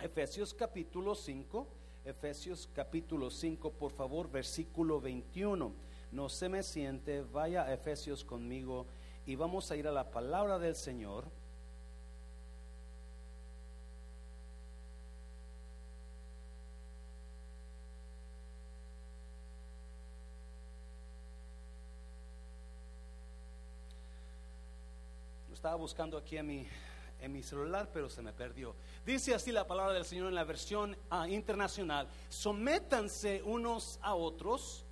Efesios capítulo 5, Efesios capítulo 5, por favor, versículo 21. No se me siente, vaya a Efesios conmigo y vamos a ir a la palabra del Señor. estaba buscando aquí en mi, en mi celular, pero se me perdió. Dice así la palabra del Señor en la versión ah, internacional. Sométanse unos a otros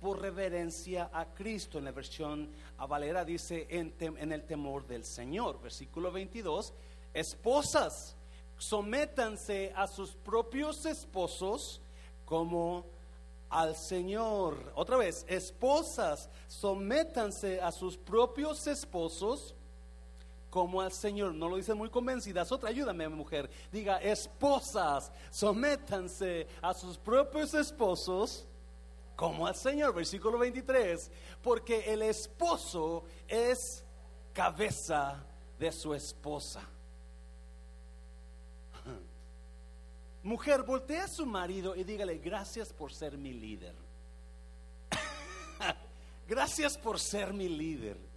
por reverencia a Cristo. En la versión a Valera dice en, en el temor del Señor. Versículo 22. Esposas, sométanse a sus propios esposos como al Señor. Otra vez, esposas, sométanse a sus propios esposos como al Señor. No lo dicen muy convencidas. Otra, ayúdame, mujer. Diga, esposas, sométanse a sus propios esposos como al Señor. Versículo 23. Porque el esposo es cabeza de su esposa. Mujer, voltea a su marido y dígale, gracias por ser mi líder. gracias por ser mi líder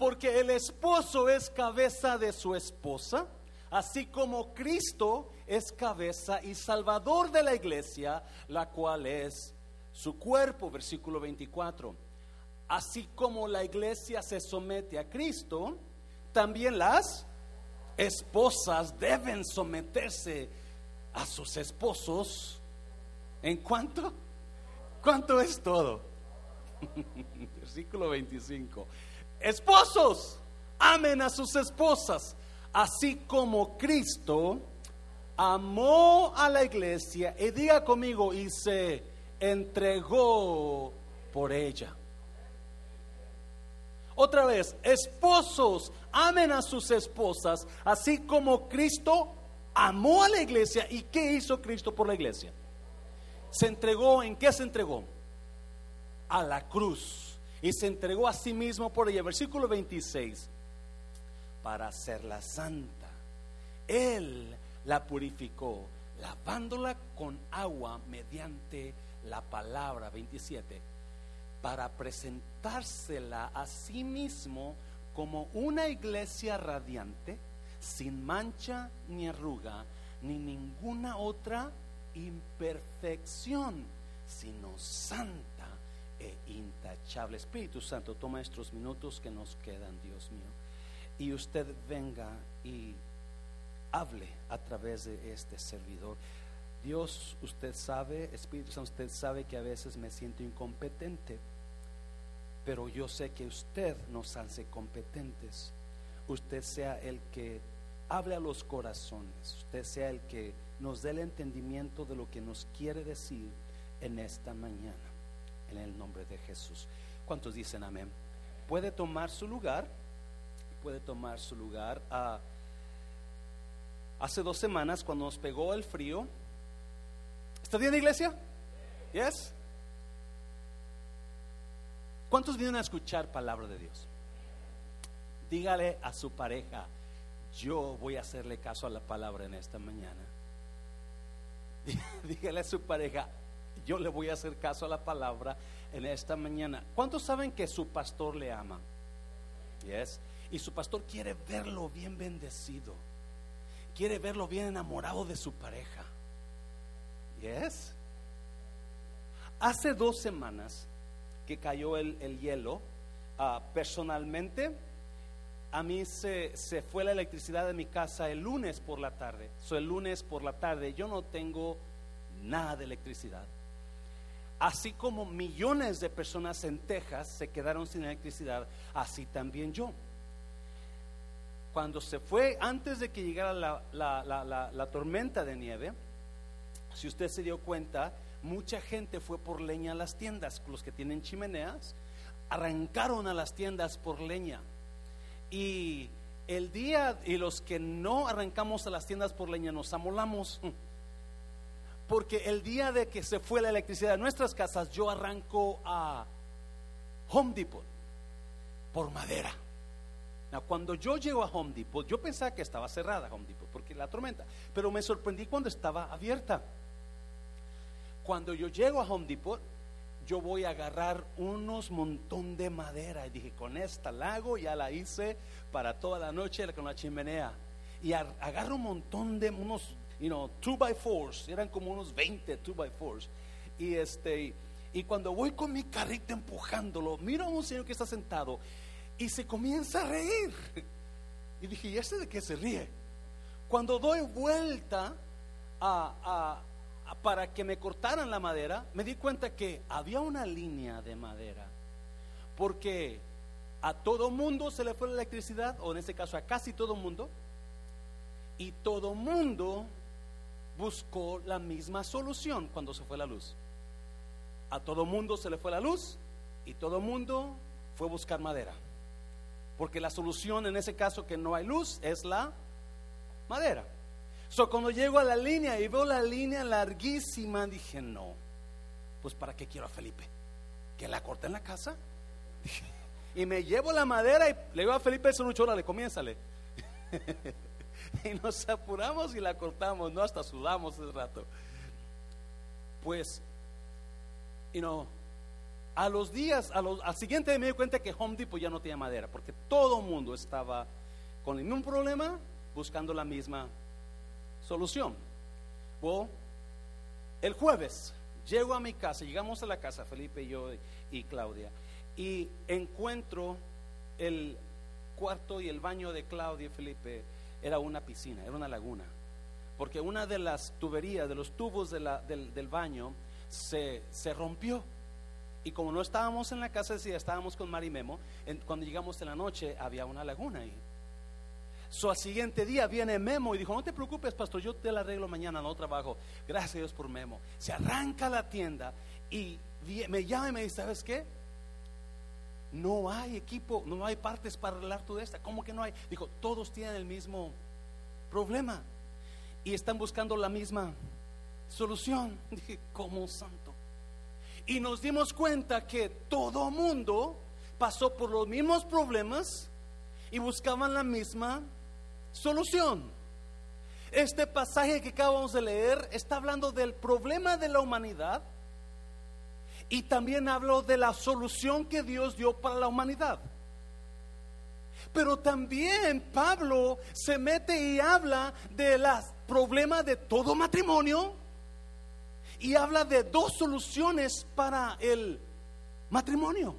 porque el esposo es cabeza de su esposa, así como Cristo es cabeza y salvador de la iglesia, la cual es su cuerpo, versículo 24. Así como la iglesia se somete a Cristo, también las esposas deben someterse a sus esposos. ¿En cuánto? ¿Cuánto es todo? Versículo 25. Esposos, amen a sus esposas, así como Cristo amó a la iglesia y diga conmigo y se entregó por ella. Otra vez, esposos, amen a sus esposas, así como Cristo amó a la iglesia. ¿Y qué hizo Cristo por la iglesia? Se entregó, ¿en qué se entregó? A la cruz y se entregó a sí mismo por ella. Versículo 26, para hacerla santa. Él la purificó, lavándola con agua mediante la palabra 27, para presentársela a sí mismo como una iglesia radiante, sin mancha ni arruga, ni ninguna otra imperfección, sino santa e intachable. Espíritu Santo, toma estos minutos que nos quedan, Dios mío, y usted venga y hable a través de este servidor. Dios, usted sabe, Espíritu Santo, usted sabe que a veces me siento incompetente, pero yo sé que usted nos hace competentes. Usted sea el que hable a los corazones, usted sea el que nos dé el entendimiento de lo que nos quiere decir en esta mañana en el nombre de Jesús. ¿Cuántos dicen amén? Puede tomar su lugar, puede tomar su lugar. Ah, hace dos semanas, cuando nos pegó el frío, ¿está bien, iglesia? ¿Yes? ¿Cuántos vienen a escuchar palabra de Dios? Dígale a su pareja, yo voy a hacerle caso a la palabra en esta mañana. Dígale a su pareja, yo le voy a hacer caso a la palabra en esta mañana. ¿Cuántos saben que su pastor le ama? Yes. Y su pastor quiere verlo bien bendecido. Quiere verlo bien enamorado de su pareja. Yes. Hace dos semanas que cayó el, hielo, ah, personalmente, a mí se, se, fue la electricidad de mi casa el lunes por la tarde. So, el lunes por la tarde yo no tengo nada de electricidad así como millones de personas en Texas se quedaron sin electricidad, así también yo. Cuando se fue, antes de que llegara la, tormenta de nieve, si usted se dio cuenta, mucha gente fue por leña a las tiendas, los que tienen chimeneas, arrancaron a las tiendas por leña. Y el día, y los que no arrancamos a las tiendas por leña, nos amolamos porque el día de que se fue la electricidad de nuestras casas, yo arranco a Home Depot por madera. cuando yo llego a Home Depot, yo pensaba que estaba cerrada Home Depot porque la tormenta, pero me sorprendí cuando estaba abierta. Cuando yo llego a Home Depot, yo voy a agarrar unos montón de madera y dije, con esta lago ya la hice para toda la noche con la chimenea. Y agarro un montón de unos, you know, 2 by 4 eran como unos 20 2 by 4 Y este y cuando voy con mi carrito empujándolo, miro a un señor que está sentado y se comienza a reír. Y dije, ¿y este de qué se ríe? Cuando doy vuelta para que me cortaran la madera, me di cuenta que había una línea de madera. Porque a todo mundo se le fue la electricidad, o en este caso a casi todo mundo, y todo mundo buscó la misma solución cuando se fue la luz. A todo mundo se le fue la luz y todo mundo fue buscar madera. Porque la solución en ese caso que no hay luz es la madera. So, cuando llego a la línea y veo la línea larguísima, dije, no, pues ¿para qué quiero a Felipe? ¿Que la corte en la casa? y me llevo la madera y le digo a Felipe, no le comiénzale. y nos apuramos y la cortamos, no hasta sudamos ese rato. Pues, y no a los días, a los, al siguiente me di cuenta que Home Depot ya no tenía madera, porque todo el mundo estaba con el mismo problema buscando la misma solución. el jueves llego a mi casa, llegamos a la casa, Felipe y yo y Claudia, y encuentro el cuarto y el baño de Claudia y Felipe era una piscina, era una laguna, porque una de las tuberías, de los tubos del, del, baño, se, se rompió y como no estábamos en la casa, decía, estábamos con Mari Memo, cuando llegamos en la noche había una laguna ahí. So, al siguiente día viene Memo y dijo, no te preocupes, pastor, yo te la arreglo mañana, no trabajo. Gracias a Dios por Memo. Se arranca la tienda y me llama y me dice, ¿sabes qué? No hay equipo, no hay partes para arreglar toda esta. ¿Cómo que no hay? Dijo, todos tienen el mismo problema y están buscando la misma solución. Dije, ¿cómo santo? y nos dimos cuenta que todo mundo pasó por los mismos problemas y buscaban la misma solución. Este pasaje que acabamos de leer está hablando del problema de la humanidad y también habló de la solución que Dios dio para la humanidad. Pero también Pablo se mete y habla del problema de todo matrimonio y habla de dos soluciones para el matrimonio.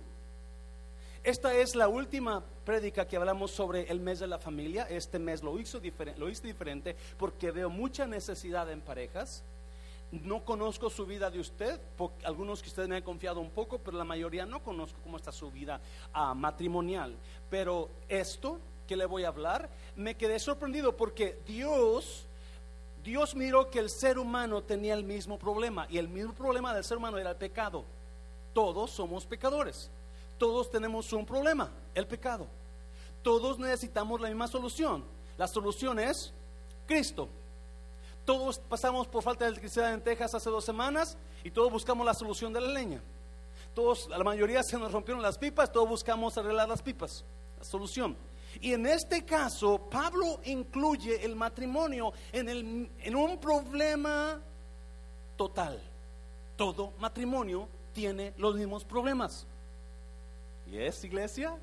Esta es la última prédica que hablamos sobre el mes de la familia. Este mes lo hizo diferente, lo hice diferente porque veo mucha necesidad en parejas. No conozco su vida de usted, algunos que ustedes me han confiado un poco, pero la mayoría no conozco cómo está su vida ah, matrimonial. Pero esto que le voy a hablar, me quedé sorprendido porque Dios Dios miró que el ser humano tenía el mismo problema y el mismo problema del ser humano era el pecado. Todos somos pecadores. Todos tenemos un problema, el pecado. Todos necesitamos la misma solución. La solución es Cristo. Todos pasamos por falta de electricidad en Texas hace dos semanas y todos buscamos la solución de la leña. Todos, la mayoría se nos rompieron las pipas, todos buscamos arreglar las pipas. La solución. Y en este caso, Pablo incluye el matrimonio en, el, en un problema total. Todo matrimonio tiene los mismos problemas. ¿Y es iglesia?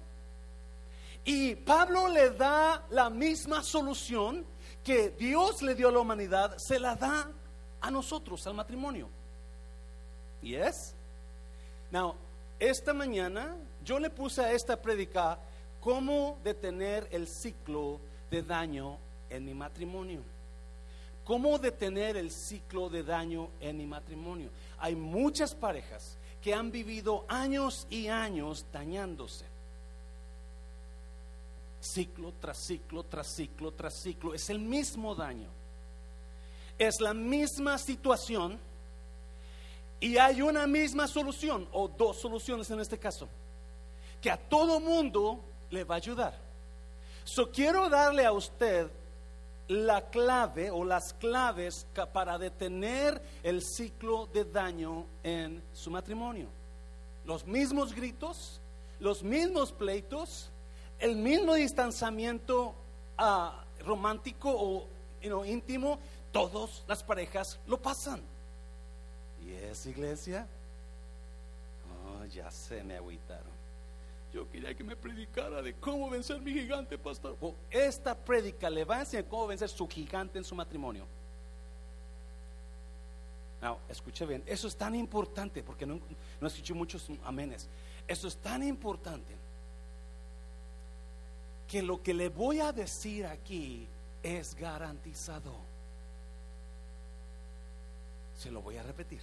Y Pablo le da la misma solución que Dios le dio a la humanidad, se la da a nosotros, al matrimonio. ¿Y es? Now, esta mañana yo le puse a esta predica ¿Cómo detener el ciclo de daño en mi matrimonio? ¿Cómo detener el ciclo de daño en mi matrimonio? Hay muchas parejas que han vivido años y años dañándose. Ciclo tras ciclo, tras ciclo, tras ciclo. Es el mismo daño. Es la misma situación y hay una misma solución, o dos soluciones en este caso, que a todo mundo le va a ayudar. So quiero darle a usted la clave o las claves para detener el ciclo de daño en su matrimonio. Los mismos gritos, los mismos pleitos, El mismo distanciamiento ah, romántico o íntimo, todas las parejas lo pasan. ¿Y es iglesia? Oh, ya se me agüitaron. Yo quería que me predicara de cómo vencer mi gigante, pastor. Oh, esta predica le va a enseñar cómo vencer su gigante en su matrimonio. No, escuche bien, eso es tan importante porque no, no escuché muchos amenes. Eso es tan importante que lo que le voy a decir aquí es garantizado. Se lo voy a repetir.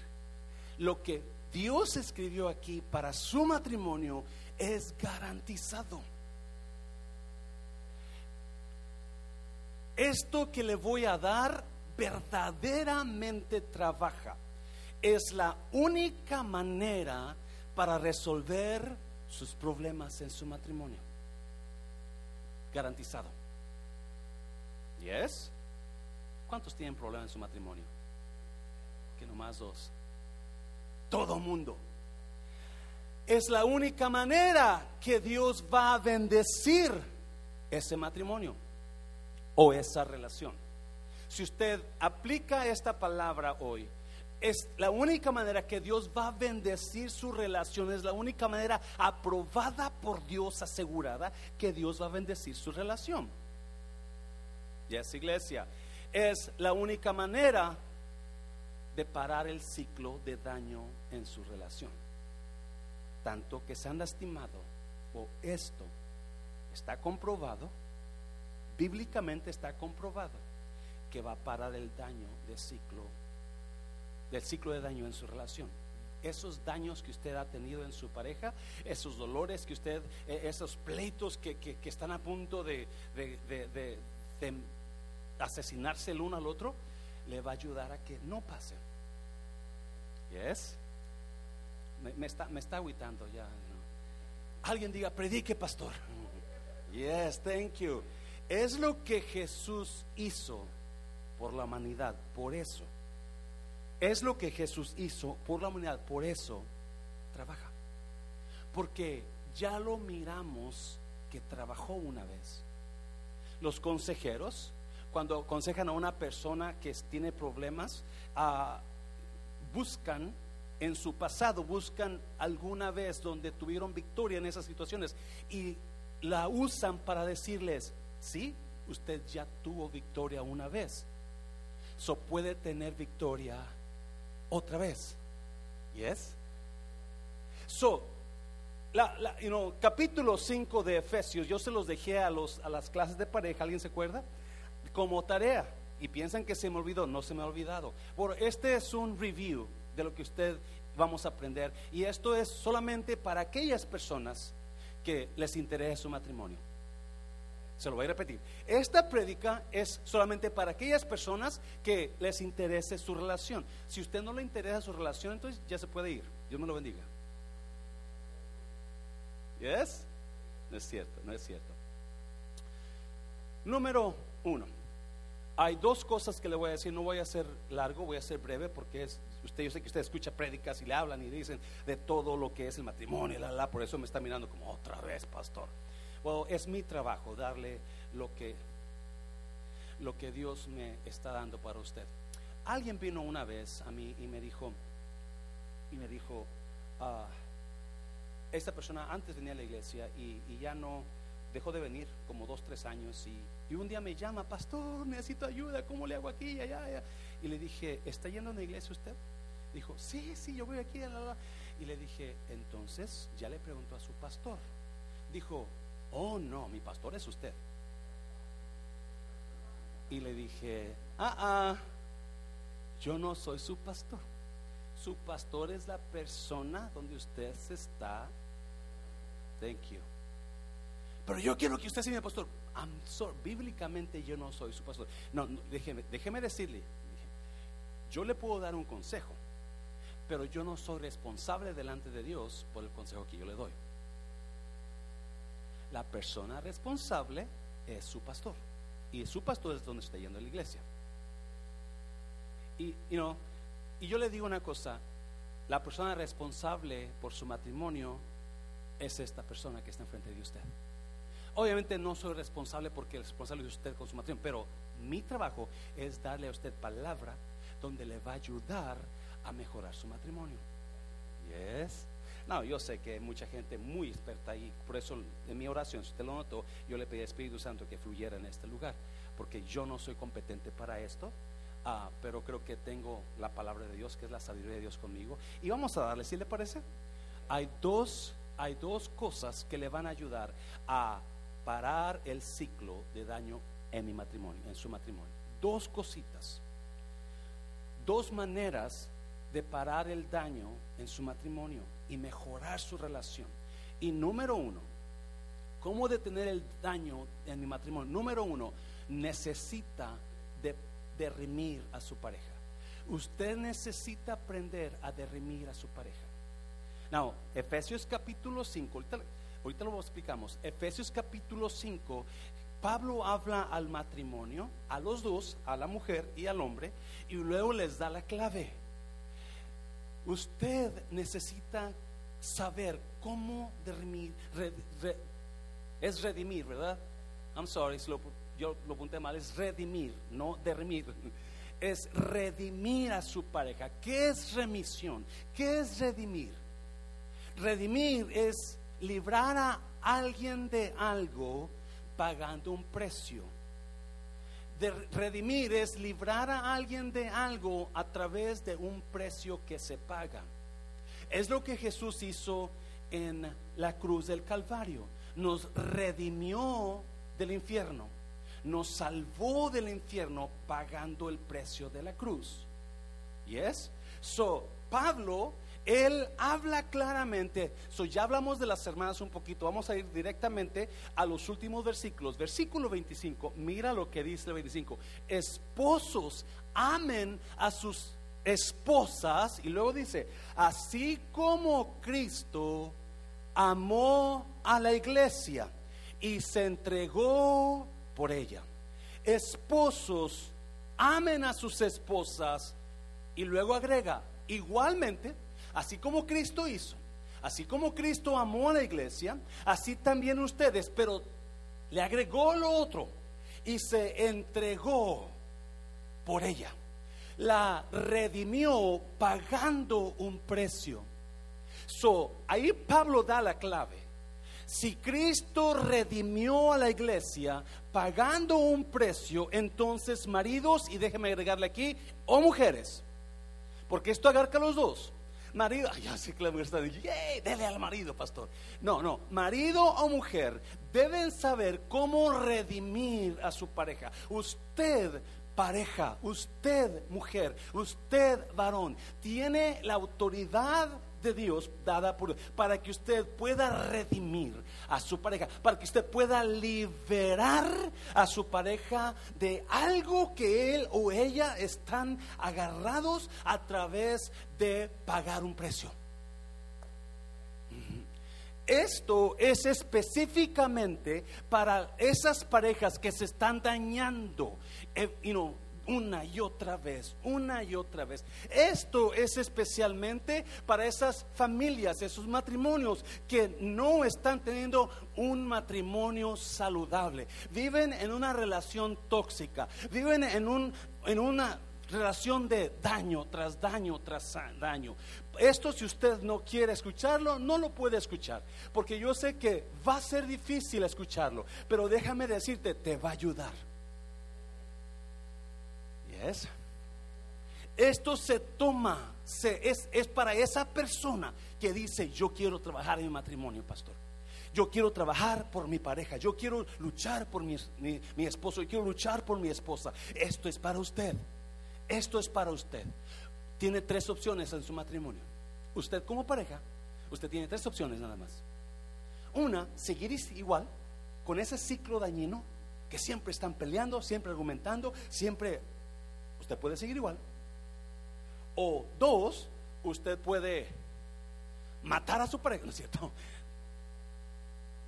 Lo que Dios escribió aquí para su matrimonio es garantizado. Esto que le voy a dar verdaderamente trabaja. Es la única manera para resolver sus problemas en su matrimonio. Garantizado. ¿Yes? ¿Cuántos tienen problemas en su matrimonio? Que nomás dos. Todo mundo. Es la única manera que Dios va a bendecir ese matrimonio o esa relación. Si usted aplica esta palabra hoy, es la única manera que Dios va a bendecir su relación, es la única manera aprobada por Dios, asegurada, que Dios va a bendecir su relación. Y esa iglesia es la única manera de parar el ciclo de daño en su relación. Tanto que se han lastimado o esto está comprobado, bíblicamente está comprobado que va a parar el daño del ciclo, del ciclo de daño en su relación. Esos daños que usted ha tenido en su pareja, esos dolores que usted, eh, esos pleitos que, están a punto de, de, asesinarse el uno al otro, le va a ayudar a que no pasen. ¿Yes? Me, está, me está aguitando ya. Alguien diga, predique, pastor. Yes, thank you. Es lo que Jesús hizo por la humanidad. Por eso, es lo que Jesús hizo por la humanidad. Por eso trabaja. Porque ya lo miramos que trabajó una vez. Los consejeros, cuando aconsejan a una persona que tiene problemas, ah, buscan en su pasado, buscan alguna vez donde tuvieron victoria en esas situaciones y la usan para decirles, sí, usted ya tuvo victoria una vez so puede tener victoria otra vez. Yes? So, la, capítulo 5 de Efesios, yo se los dejé a, los, a las clases de pareja, ¿alguien se acuerda? Como tarea. Y piensan que se me olvidó, no se me ha olvidado. Bueno, este es un review de lo que usted vamos a aprender. Y esto es solamente para aquellas personas que les interesa su matrimonio. Se lo voy a repetir. Esta prédica es solamente para aquellas personas que les interese su relación. Si usted no le interesa su relación, entonces ya se puede ir. Dios me lo bendiga. ¿Yes? No es cierto, no es cierto. Número uno. Hay dos cosas que le voy a decir. No voy a ser largo, voy a ser breve porque es, usted, yo sé que usted escucha prédicas y le hablan y dicen de todo lo que es el matrimonio, la, la, por eso me está mirando como otra vez, pastor es mi trabajo darle lo que, lo que Dios me está dando para usted. Alguien vino una vez a mí y me dijo, y me dijo, ah, esta persona antes venía a la iglesia y, ya no dejó de venir como dos, tres años y, un día me llama, pastor, necesito ayuda, ¿cómo le hago aquí? Y, le dije, ¿está yendo a una iglesia usted? Dijo, sí, sí, yo voy aquí. Y le dije, entonces ya le preguntó a su pastor. Dijo, oh no, mi pastor es usted. Y le dije, ah, ah, yo no soy su pastor. Su pastor es la persona donde usted se está. Thank you. Pero yo quiero que usted sea mi pastor. Bíblicamente yo no soy su pastor. No, déjeme, déjeme decirle. Yo le puedo dar un consejo, pero yo no soy responsable delante de Dios por el consejo que yo le doy la persona responsable es su pastor. Y su pastor es donde está yendo la iglesia. Y, y yo le digo una cosa, la persona responsable por su matrimonio es esta persona que está enfrente de usted. Obviamente no soy responsable porque el responsable de usted con su matrimonio, pero mi trabajo es darle a usted palabra donde le va a ayudar a mejorar su matrimonio. Yes. No, yo sé que hay mucha gente muy experta ahí, por eso en mi oración, si usted lo notó, yo le pedí al Espíritu Santo que fluyera en este lugar, porque yo no soy competente para esto, ah, pero creo que tengo la palabra de Dios, que es la sabiduría de Dios conmigo, y vamos a darle, si le parece? Hay dos, hay dos cosas que le van a ayudar a parar el ciclo de daño en mi matrimonio, en su matrimonio. Dos cositas, dos maneras de parar el daño en su matrimonio y mejorar su relación. Y número uno, ¿cómo detener el daño en mi matrimonio? Número uno, necesita de derrimir a su pareja. Usted necesita aprender a derrimir a su pareja. Now, Efesios capítulo 5, ahorita, ahorita lo explicamos. Efesios capítulo 5, Pablo habla al matrimonio, a los dos, a la mujer y al hombre, y luego les da la clave. Usted necesita saber cómo redimir, es redimir, ¿verdad? I'm sorry, yo lo apunté mal, es redimir, no derrimir. Es redimir a su pareja. ¿Qué es remisión? ¿Qué es redimir? Redimir es librar a alguien de algo pagando un precio. De redimir es librar a alguien de algo a través de un precio que se paga. Es lo que Jesús hizo en la cruz del Calvario. Nos redimió del infierno. Nos salvó del infierno pagando el precio de la cruz. ¿Yes? So, Pablo él habla claramente. So, ya hablamos de las hermanas un poquito. Vamos a ir directamente a los últimos versículos. Versículo 25. Mira lo que dice el 25. Esposos, amen a sus esposas. Y luego dice, así como Cristo amó a la iglesia y se entregó por ella. Esposos, amen a sus esposas. Y luego agrega, igualmente, Así como Cristo hizo, así como Cristo amó a la iglesia, así también ustedes, pero le agregó lo otro y se entregó por ella. La redimió pagando un precio. So, ahí Pablo da la clave. Si Cristo redimió a la iglesia pagando un precio, entonces maridos, y déjeme agregarle aquí, o mujeres, porque esto agarca a los dos marido, ya sé que la mujer está diciendo, dele al marido, pastor. No, no, marido o mujer deben saber cómo redimir a su pareja. Usted pareja, usted mujer, usted varón, tiene la autoridad de Dios dada por para que usted pueda redimir a su pareja, para que usted pueda liberar a su pareja de algo que él o ella están agarrados a través de pagar un precio. Esto es específicamente para esas parejas que se están dañando. Eh, una y otra vez, una y otra vez. Esto es especialmente para esas familias, esos matrimonios que no están teniendo un matrimonio saludable. Viven en una relación tóxica, viven en, un, en una relación de daño tras daño tras daño. Esto si usted no quiere escucharlo, no lo puede escuchar, porque yo sé que va a ser difícil escucharlo, pero déjame decirte, te va a ayudar. Esto se toma, es, para esa persona que dice, yo quiero trabajar en mi matrimonio, pastor. Yo quiero trabajar por mi pareja, yo quiero luchar por mi, mi, esposo, yo quiero luchar por mi esposa. Esto es para usted, esto es para usted. Tiene tres opciones en su matrimonio. Usted como pareja, usted tiene tres opciones nada más. Una, seguir igual, con ese ciclo dañino, que siempre están peleando, siempre argumentando, siempre usted puede seguir igual. O dos, usted puede matar a su pareja, ¿no es cierto?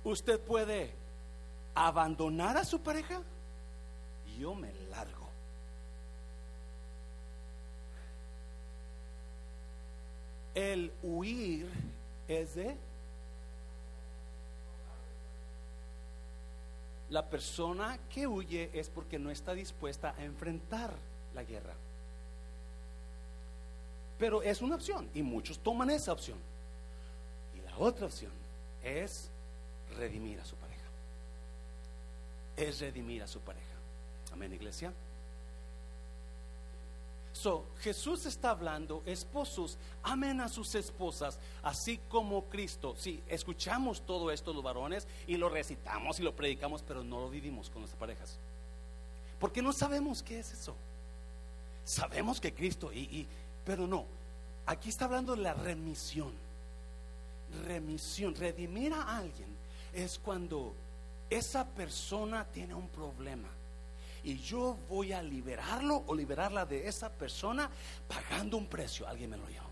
Usted puede abandonar a su pareja yo me largo. El huir es de La persona que huye es porque no está dispuesta a enfrentar la guerra. Pero es una opción y muchos toman esa opción. Y la otra opción es redimir a su pareja. Es redimir a su pareja. Amén, iglesia. So, Jesús está hablando, esposos, amen a sus esposas, así como Cristo. Sí, escuchamos todo esto los varones y lo recitamos y lo predicamos, pero no lo vivimos con nuestras parejas. Porque no sabemos qué es eso. Sabemos que Cristo, y, y pero no. Aquí está hablando de la remisión. Remisión, redimir a alguien es cuando esa persona tiene un problema y yo voy a liberarlo o liberarla de esa persona pagando un precio. Alguien me lo llama.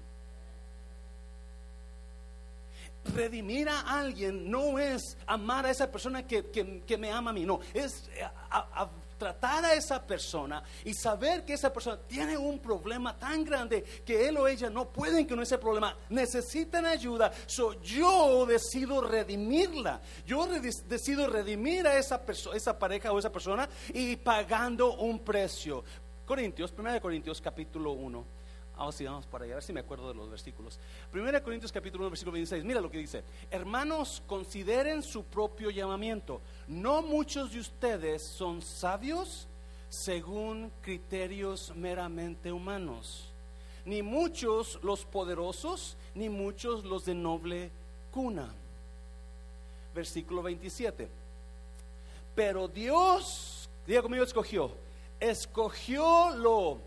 Redimir a alguien no es amar a esa persona que, que, me ama a mí, no, es a, tratar a esa persona y saber que esa persona tiene un problema tan grande que él o ella no pueden con ese problema, necesitan ayuda. So, yo decido redimirla. Yo decido redimir a esa, esa pareja o esa persona y pagando un precio. Corintios, 1 Corintios capítulo 1. Ahora sí, vamos para allá, a ver si me acuerdo de los versículos. 1 Corintios capítulo 1, versículo 26. Mira lo que dice. Hermanos, consideren su propio llamamiento. No muchos de ustedes son sabios según criterios meramente humanos. Ni muchos los poderosos, ni muchos los de noble cuna. Versículo 27. Pero Dios, diga conmigo, escogió. Escogió lo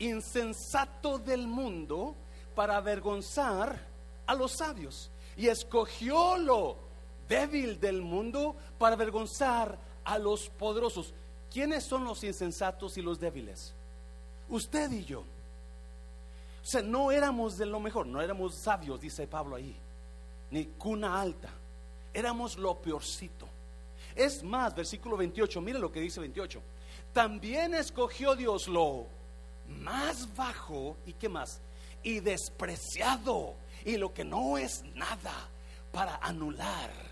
insensato del mundo para avergonzar a los sabios. Y escogió lo débil del mundo para avergonzar a los poderosos. ¿Quiénes son los insensatos y los débiles? Usted y yo. O sea, no éramos de lo mejor, no éramos sabios, dice Pablo ahí, ni cuna alta. Éramos lo peorcito. Es más, versículo 28, mire lo que dice 28. También escogió Dios lo más bajo y qué más, y despreciado, y lo que no es nada para anular.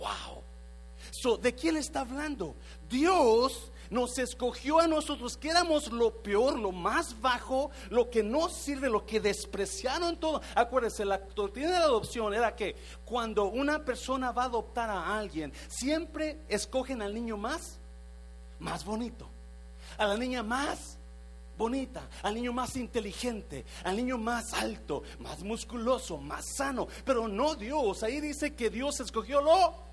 Wow. ¿De quién está hablando? Dios nos escogió a nosotros que éramos lo peor, lo más bajo, lo que no sirve, lo que despreciaron todo. Acuérdense, la doctrina de la adopción era que cuando una persona va a adoptar a alguien, siempre escogen al niño más, más bonito, a la niña más bonita, al niño más inteligente, al niño más alto, más musculoso, más sano. Pero no Dios. Ahí dice que Dios escogió lo.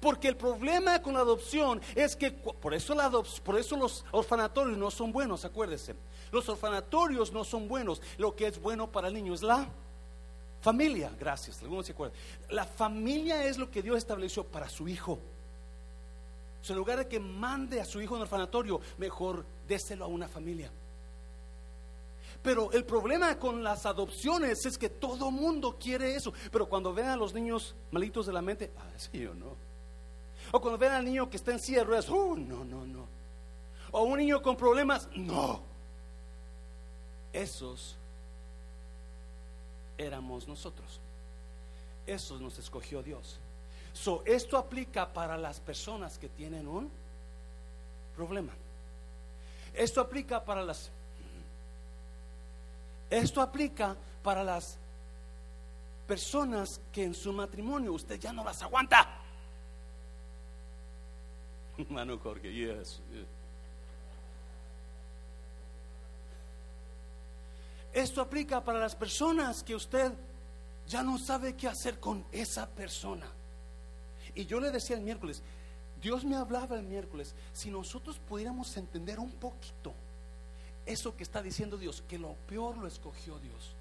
Porque el problema con la adopción es que por eso, la por eso los orfanatorios no son buenos, acuérdese. Los orfanatorios no son buenos. Lo que es bueno para el niño es la familia. Gracias, algunos se acuerdan. La familia es lo que Dios estableció para su hijo. en lugar de que mande a su hijo en orfanatorio, mejor déselo a una familia. Pero el problema con las adopciones es que todo mundo quiere eso. Pero cuando ven a los niños malitos de la mente, ah, sí o no. O cuando ven al niño que está en cierre, es, oh, no, no, no. O un niño con problemas, no. Esos éramos nosotros. Esos nos escogió Dios. So, esto aplica para las personas que tienen un problema. Esto aplica para las esto aplica para las personas que en su matrimonio usted ya no las aguanta. Hermano Jorge, yes. Esto aplica para las personas que usted ya no sabe qué hacer con esa persona. Y yo le decía el miércoles, Dios me hablaba el miércoles, si nosotros pudiéramos entender un poquito eso que está diciendo Dios, que lo peor lo escogió Dios.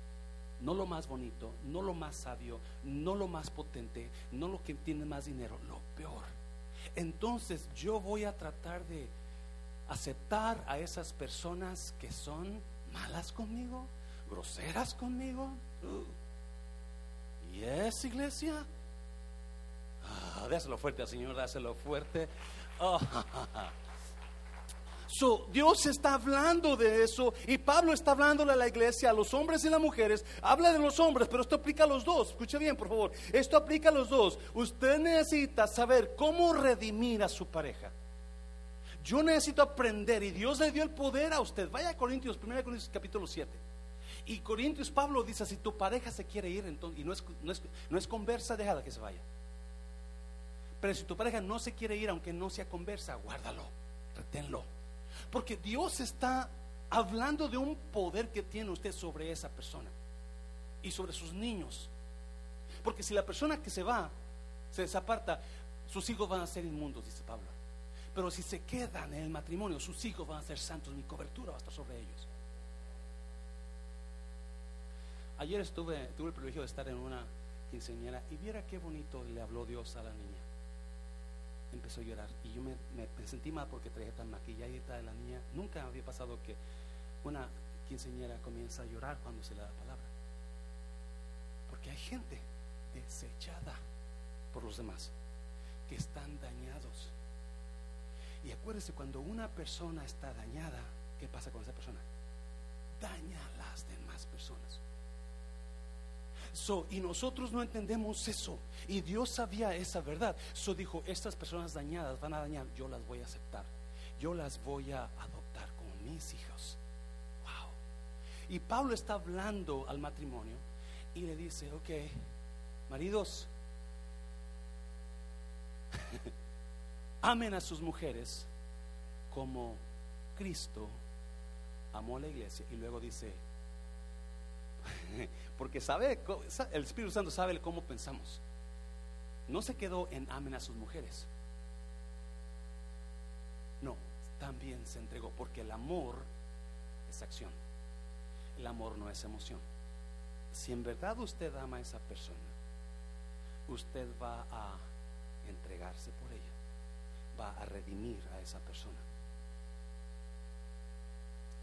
No lo más bonito, no lo más sabio, no lo más potente, no lo que tiene más dinero, lo peor. Entonces yo voy a tratar de aceptar a esas personas que son malas conmigo, groseras conmigo. ¿Y es iglesia? Ah, dáselo fuerte al Señor, dáselo fuerte. Oh, Dios está hablando de eso y Pablo está hablándole a la iglesia, a los hombres y las mujeres. Habla de los hombres, pero esto aplica a los dos. Escuche bien, por favor. Esto aplica a los dos. Usted necesita saber cómo redimir a su pareja. Yo necesito aprender y Dios le dio el poder a usted. Vaya a Corintios, 1 Corintios capítulo 7. Y Corintios Pablo dice, si tu pareja se quiere ir entonces, y no es, no es, no es conversa, déjala que se vaya. Pero si tu pareja no se quiere ir, aunque no sea conversa, guárdalo, reténlo. Porque Dios está hablando de un poder que tiene usted sobre esa persona y sobre sus niños. Porque si la persona que se va se desaparta, sus hijos van a ser inmundos, dice Pablo. Pero si se quedan en el matrimonio, sus hijos van a ser santos, mi cobertura va a estar sobre ellos. Ayer estuve, tuve el privilegio de estar en una quinceañera y viera qué bonito le habló Dios a la niña empezó a llorar. Y yo me, sentí mal porque traía tan maquilladita de la niña. Nunca había pasado que una quinceñera comienza a llorar cuando se le da la palabra. Porque hay gente desechada por los demás, que están dañados. Y acuérdese, cuando una persona está dañada, ¿qué pasa con esa persona? Daña a las demás personas y nosotros no entendemos eso. Y Dios sabía esa verdad. So dijo, estas personas dañadas van a dañar, yo las voy a aceptar. Yo las voy a adoptar como mis hijos. Wow. Y Pablo está hablando al matrimonio y le dice, ok, maridos, amen a sus mujeres como Cristo amó a la iglesia. Y luego dice, porque sabe, el Espíritu Santo sabe cómo pensamos. No se quedó en amen a sus mujeres. No, también se entregó, porque el amor es acción. El amor no es emoción. Si en verdad usted ama a esa persona, usted va a entregarse por ella, va a redimir a esa persona.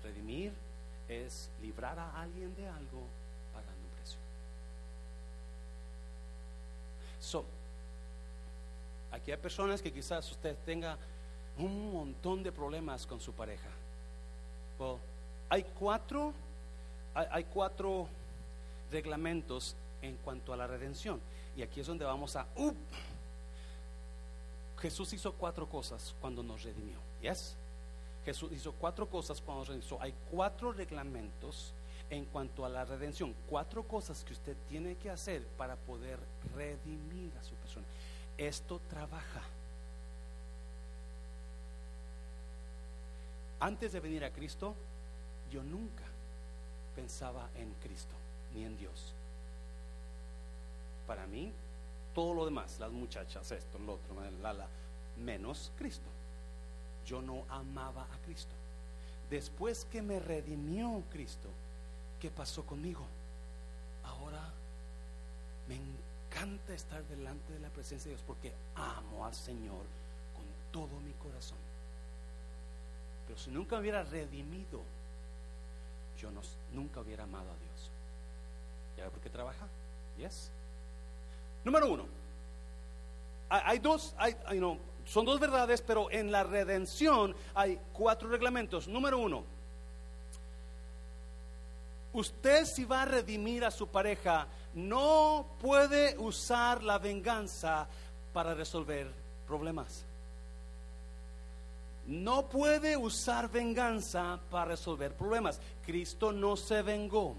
Redimir es librar a alguien de algo So, aquí hay personas que quizás usted tenga un montón de problemas con su pareja. hay cuatro, hay, cuatro reglamentos en cuanto a la redención. Y aquí es donde vamos a. Jesús hizo cuatro cosas cuando nos redimió. ¿Yes? Jesús hizo cuatro cosas cuando redimió. hay cuatro reglamentos en cuanto a la redención. Cuatro cosas que usted tiene que hacer para poder redimir a su persona. Esto trabaja. Antes de venir a Cristo, yo nunca pensaba en Cristo ni en Dios. Para mí, todo lo demás, las muchachas, esto, lo otro, la, la, menos Cristo. Yo no amaba a Cristo. Después que me redimió Cristo, ¿qué pasó conmigo? Ahora me encanta estar delante de la presencia de Dios porque amo al Señor con todo mi corazón. Pero si nunca hubiera redimido, yo no, nunca hubiera amado a Dios. ¿Ya ve por qué trabaja? Yes. Número uno. Hay, dos, hay, son dos verdades, pero en la redención hay cuatro reglamentos. Número uno Usted si va a redimir a su pareja, no puede usar la venganza para resolver problemas. No puede usar venganza para resolver problemas. Cristo no se vengó.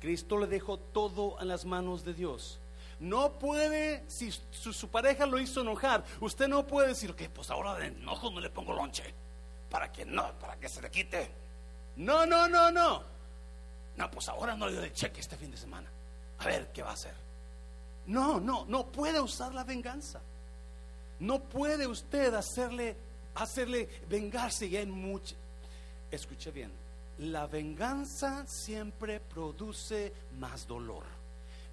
Cristo le dejó todo en las manos de Dios. No puede, si su, pareja lo hizo enojar, usted no puede decir, que pues ahora de enojo no le pongo lonche. Para que no, para que se le quite. No, no, no, no. No, pues ahora no le doy el cheque este fin de semana. A ver qué va a hacer. No, no, no puede usar la venganza. No puede usted hacerle, hacerle vengarse y hay mucho. Escuche bien, la venganza siempre produce más dolor.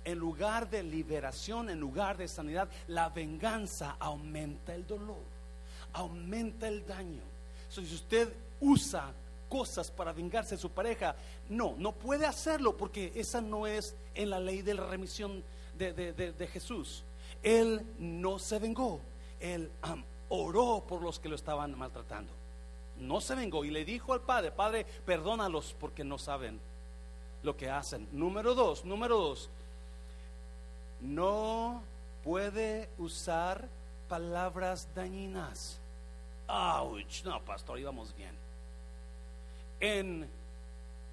En lugar de liberación, en lugar de sanidad, la venganza aumenta el dolor, aumenta el daño. si usted usa cosas para vengarse de su pareja. No, no puede hacerlo porque esa no es en la ley de la remisión de, Jesús. Él no se vengó, él oró por los que lo estaban maltratando. no se vengó y le dijo al padre, Padre, perdónalos porque no saben lo que hacen. Número dos, número dos, no puede usar palabras dañinas. Ouch, no, pastor, íbamos bien. En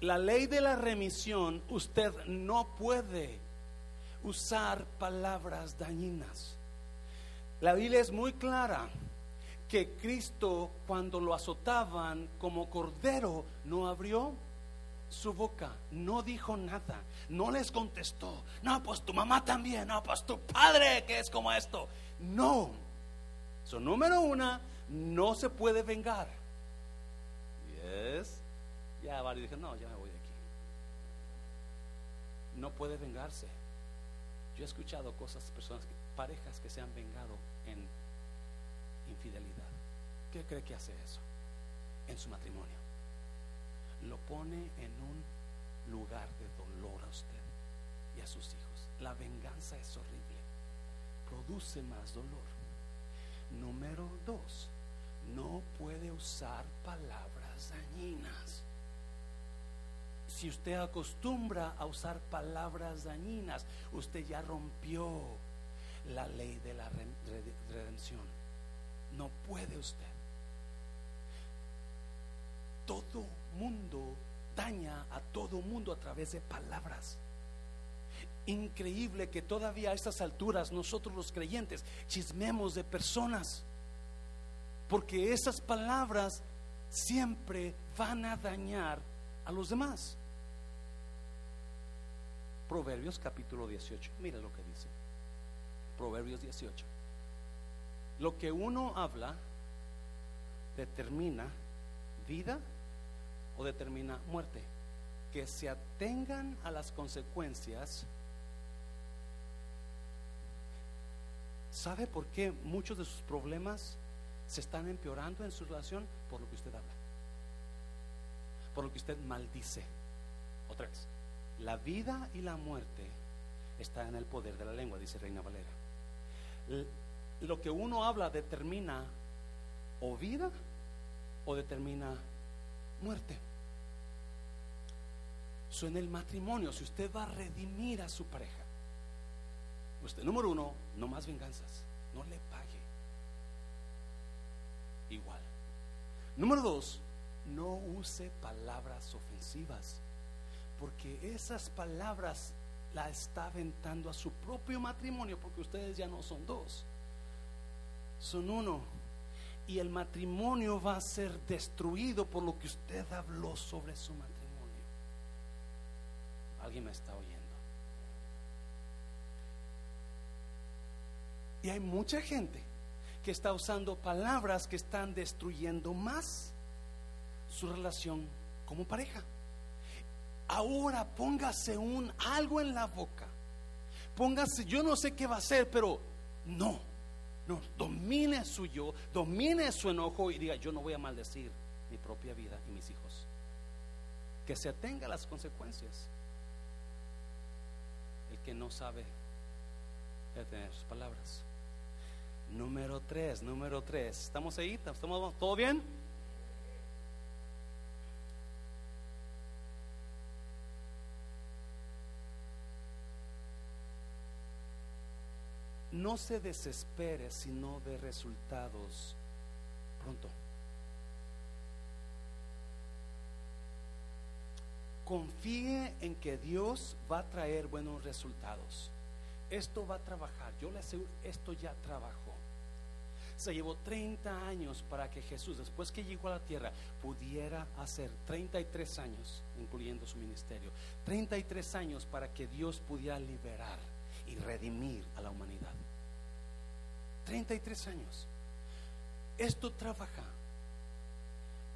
la ley de la remisión, usted no puede usar palabras dañinas. La Biblia es muy clara que Cristo cuando lo azotaban como cordero no abrió su boca, no dijo nada, no les contestó, no, pues tu mamá también, no, pues tu padre que es como esto. No. So, número uno, no se puede vengar. Yes. Ya varios dijeron, no, ya me voy de aquí. No puede vengarse. Yo he escuchado cosas, personas, parejas que se han vengado en infidelidad. ¿Qué cree que hace eso en su matrimonio? Lo pone en un lugar a usted y a sus hijos. La venganza es horrible, produce más dolor. Número dos, no puede usar palabras dañinas. Si usted acostumbra a usar palabras dañinas, usted ya rompió la ley de la redención. No puede usted. Todo mundo daña a todo mundo a través de palabras. Increíble que todavía a estas alturas nosotros los creyentes chismemos de personas, porque esas palabras siempre van a dañar a los demás. Proverbios capítulo 18, mira lo que dice. Proverbios 18. Lo que uno habla determina vida o determina muerte. Que se atengan a las consecuencias. ¿Sabe por qué muchos de sus problemas se están empeorando en su relación? Por lo que usted habla. Por lo que usted maldice. Otra vez. La vida y la muerte está en el poder de la lengua, dice Reina Valera lo que uno habla determina o vida o determina muerte. So, en el matrimonio, si usted va a redimir a su pareja, usted, número uno, no más venganzas, no le pague. Igual. Número dos, no use palabras ofensivas, porque esas palabras la está aventando a su propio matrimonio porque ustedes ya no son dos, son uno. Y el matrimonio va a ser destruido por lo que usted habló sobre su matrimonio. Alguien me está oyendo. Y hay mucha gente que está usando palabras que están destruyendo más su relación como pareja. Ahora póngase un algo en la boca. Póngase, yo no sé qué va a hacer, pero no. No, domine su yo, domine su enojo y diga, yo no voy a maldecir mi propia vida y mis hijos. Que se atenga a las consecuencias. Que no sabe detener sus palabras. Número tres, número tres. ¿Estamos ahí? ¿Estamos todo bien? no se desespere si no ve resultados pronto. Confíe en que Dios va a traer buenos resultados. Esto va a trabajar. Yo le aseguro, esto ya trabajó. Se llevó 30 años para que Jesús, después que llegó a la tierra, pudiera hacer 33 años, incluyendo su ministerio. 33 años para que Dios pudiera liberar y redimir a la humanidad. 33 años. Esto trabaja.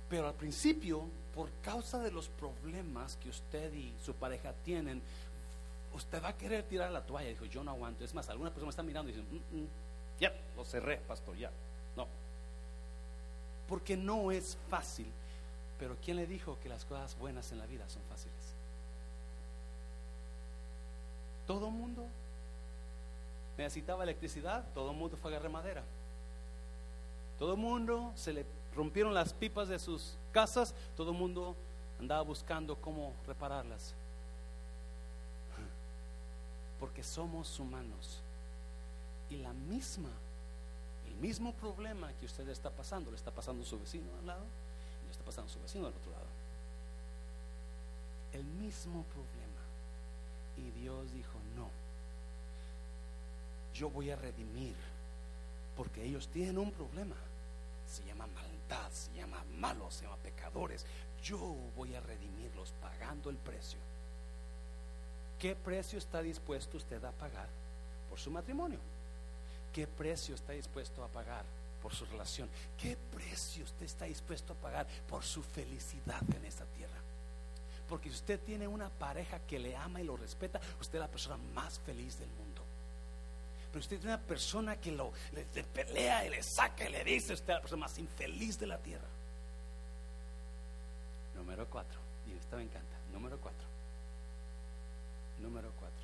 Pero al principio, por causa de los problemas que usted y su pareja tienen, usted va a querer tirar la toalla. Dijo, yo no aguanto. Es más, algunas personas están mirando y dicen, mm, mm, ya, lo cerré, pastor, ya. No. Porque no es fácil. Pero ¿quién le dijo que las cosas buenas en la vida son fáciles? Todo mundo necesitaba electricidad, todo mundo fue a agarrar madera. Todo mundo se le rompieron las pipas de sus casas, todo el mundo andaba buscando cómo repararlas. Porque somos humanos. Y la misma, el mismo problema que usted está pasando, le está pasando a su vecino al lado y le está pasando a su vecino al otro lado. El mismo problema. Y Dios dijo, no, yo voy a redimir, porque ellos tienen un problema. Se llama maldad, se llama malos, se llama pecadores. Yo voy a redimirlos pagando el precio. ¿Qué precio está dispuesto usted a pagar por su matrimonio? ¿Qué precio está dispuesto a pagar por su relación? ¿Qué precio usted está dispuesto a pagar por su felicidad en esta tierra? Porque si usted tiene una pareja que le ama y lo respeta, usted es la persona más feliz del mundo. Pero usted tiene una persona que lo le, le pelea y le saca y le dice, usted es la persona más infeliz de la tierra. Número cuatro. Y esta me encanta. Número cuatro. Número cuatro.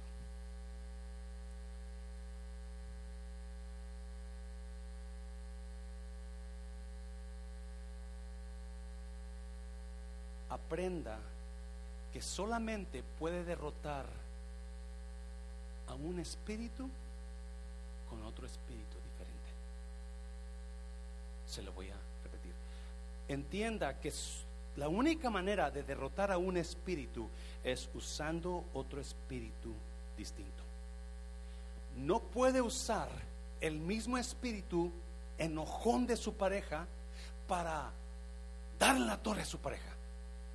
Aprenda que solamente puede derrotar a un espíritu con otro espíritu diferente. Se lo voy a repetir. Entienda que la única manera de derrotar a un espíritu es usando otro espíritu distinto. No puede usar el mismo espíritu enojón de su pareja para darle la torre a su pareja.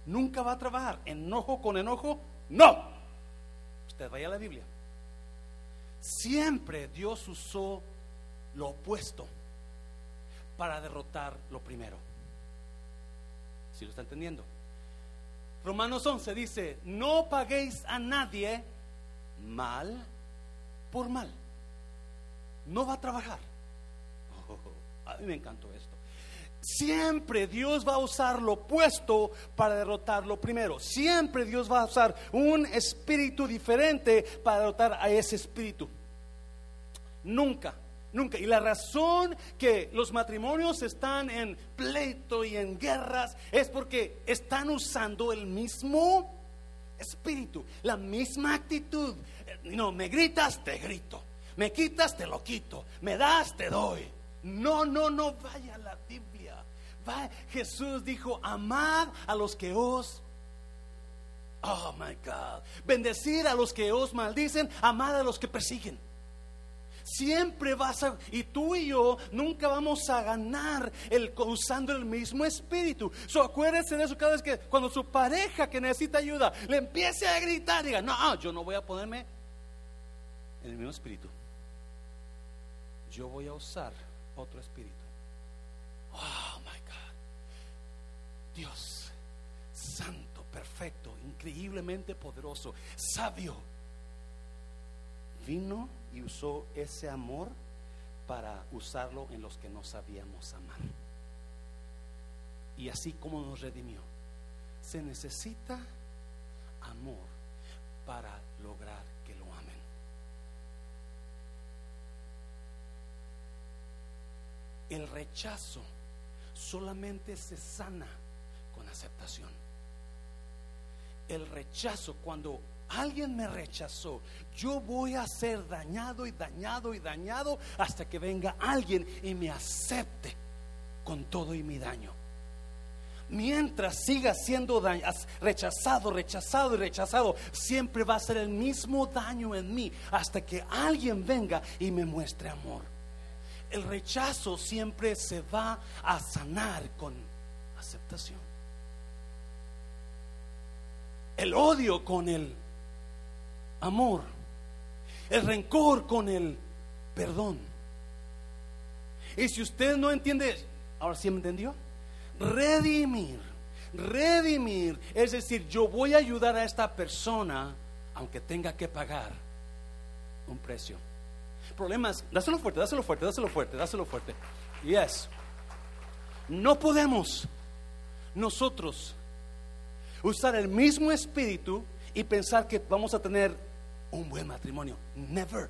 Nunca va a trabajar. Enojo con enojo, no. Usted vaya a la Biblia. Siempre Dios usó lo opuesto para derrotar lo primero. Si lo está entendiendo? Romanos 11 dice, no paguéis a nadie mal por mal. No va a trabajar. A mí me encantó esto. Siempre Dios va a usar lo opuesto para derrotar lo primero. Siempre Dios va a usar un espíritu diferente para derrotar a ese espíritu. Nunca, nunca. Y la razón que los matrimonios están en pleito y en guerras es porque están usando el mismo espíritu, la misma actitud. No, me gritas, te grito. Me quitas, te lo quito. Me das, te doy. No, no, no vaya la Biblia. Jesús dijo, amad a los que os... Oh, my God. Bendecir a los que os maldicen, amad a los que persiguen. Siempre vas a, y tú y yo nunca vamos a ganar el, usando el mismo espíritu. So, acuérdese de eso cada vez que cuando su pareja que necesita ayuda le empiece a gritar, diga, no, yo no voy a ponerme en el mismo espíritu. Yo voy a usar otro espíritu. Oh. Dios, santo, perfecto, increíblemente poderoso, sabio vino y usó ese amor para usarlo en los que no sabíamos amar. Y así como nos redimió, se necesita amor para lograr que lo amen. El rechazo solamente se sana con aceptación. El rechazo, cuando alguien me rechazó, yo voy a ser dañado y dañado y dañado hasta que venga alguien y me acepte con todo y mi daño. Mientras siga siendo rechazado, rechazado y rechazado, siempre va a ser el mismo daño en mí hasta que alguien venga y me muestre amor. El rechazo siempre se va a sanar con aceptación. El odio con el amor. El rencor con el perdón. Y si usted no entiende, ahora sí me entendió. Redimir, redimir, es decir, yo voy a ayudar a esta persona aunque tenga que pagar un precio. Problemas, dáselo fuerte, dáselo fuerte, dáselo fuerte, dáselo fuerte. Yes. No podemos nosotros usar el mismo espíritu y pensar que vamos a tener un buen matrimonio. Never.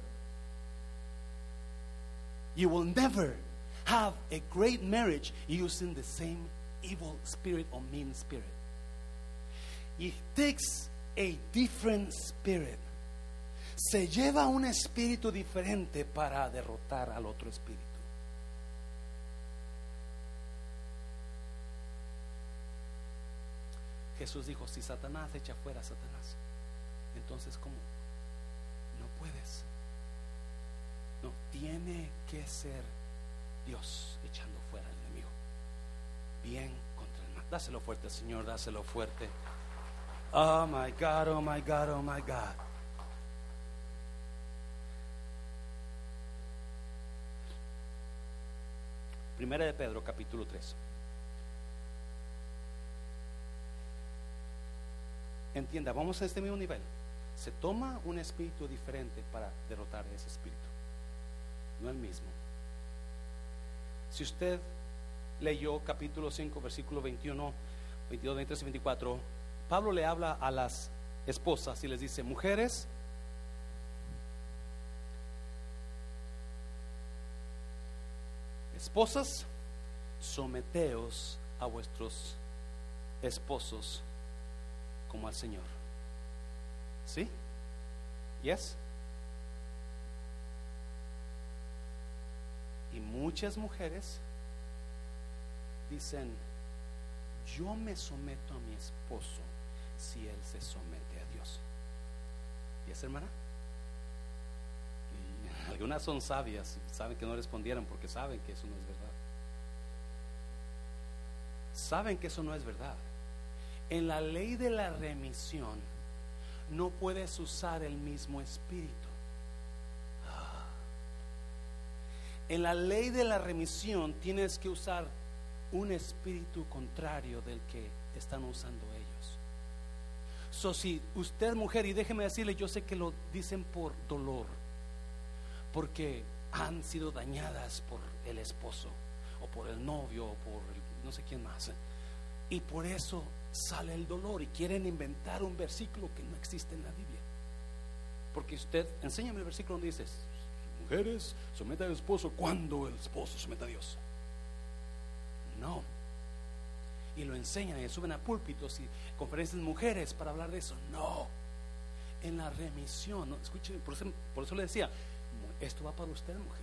You will never have a great marriage using the same evil spirit or mean spirit. It takes a different spirit. Se lleva un espíritu diferente para derrotar al otro espíritu. Jesús dijo, si Satanás echa fuera a Satanás, entonces ¿cómo? No puedes. No, tiene que ser Dios echando fuera al enemigo. Bien contra el mal. Dáselo fuerte, Señor, dáselo fuerte. Oh my God, oh my God, oh my God. Primera de Pedro, capítulo 3. Entienda, vamos a este mismo nivel. Se toma un espíritu diferente para derrotar ese espíritu, no el mismo. Si usted leyó capítulo 5, versículo 21, 22, 23 y 24, Pablo le habla a las esposas y les dice, mujeres, esposas, someteos a vuestros esposos como al Señor. ¿Sí? ¿Yes? Y muchas mujeres dicen, yo me someto a mi esposo si él se somete a Dios. ¿Y hermana? Y algunas son sabias, saben que no respondieron porque saben que eso no es verdad. Saben que eso no es verdad. En la ley de la remisión no puedes usar el mismo espíritu. En la ley de la remisión tienes que usar un espíritu contrario del que están usando ellos. So, si usted mujer, y déjeme decirle, yo sé que lo dicen por dolor, porque han sido dañadas por el esposo, o por el novio, o por no sé quién más. Y por eso sale el dolor y quieren inventar un versículo que no existe en la Biblia. Porque usted, enséñame el versículo donde dice, mujeres, someta al esposo cuando el esposo someta a Dios. No. Y lo enseñan y suben a púlpitos y conferencias de mujeres para hablar de eso. No. En la remisión, no, escuchen, por eso, por eso le decía, esto va para usted, mujer.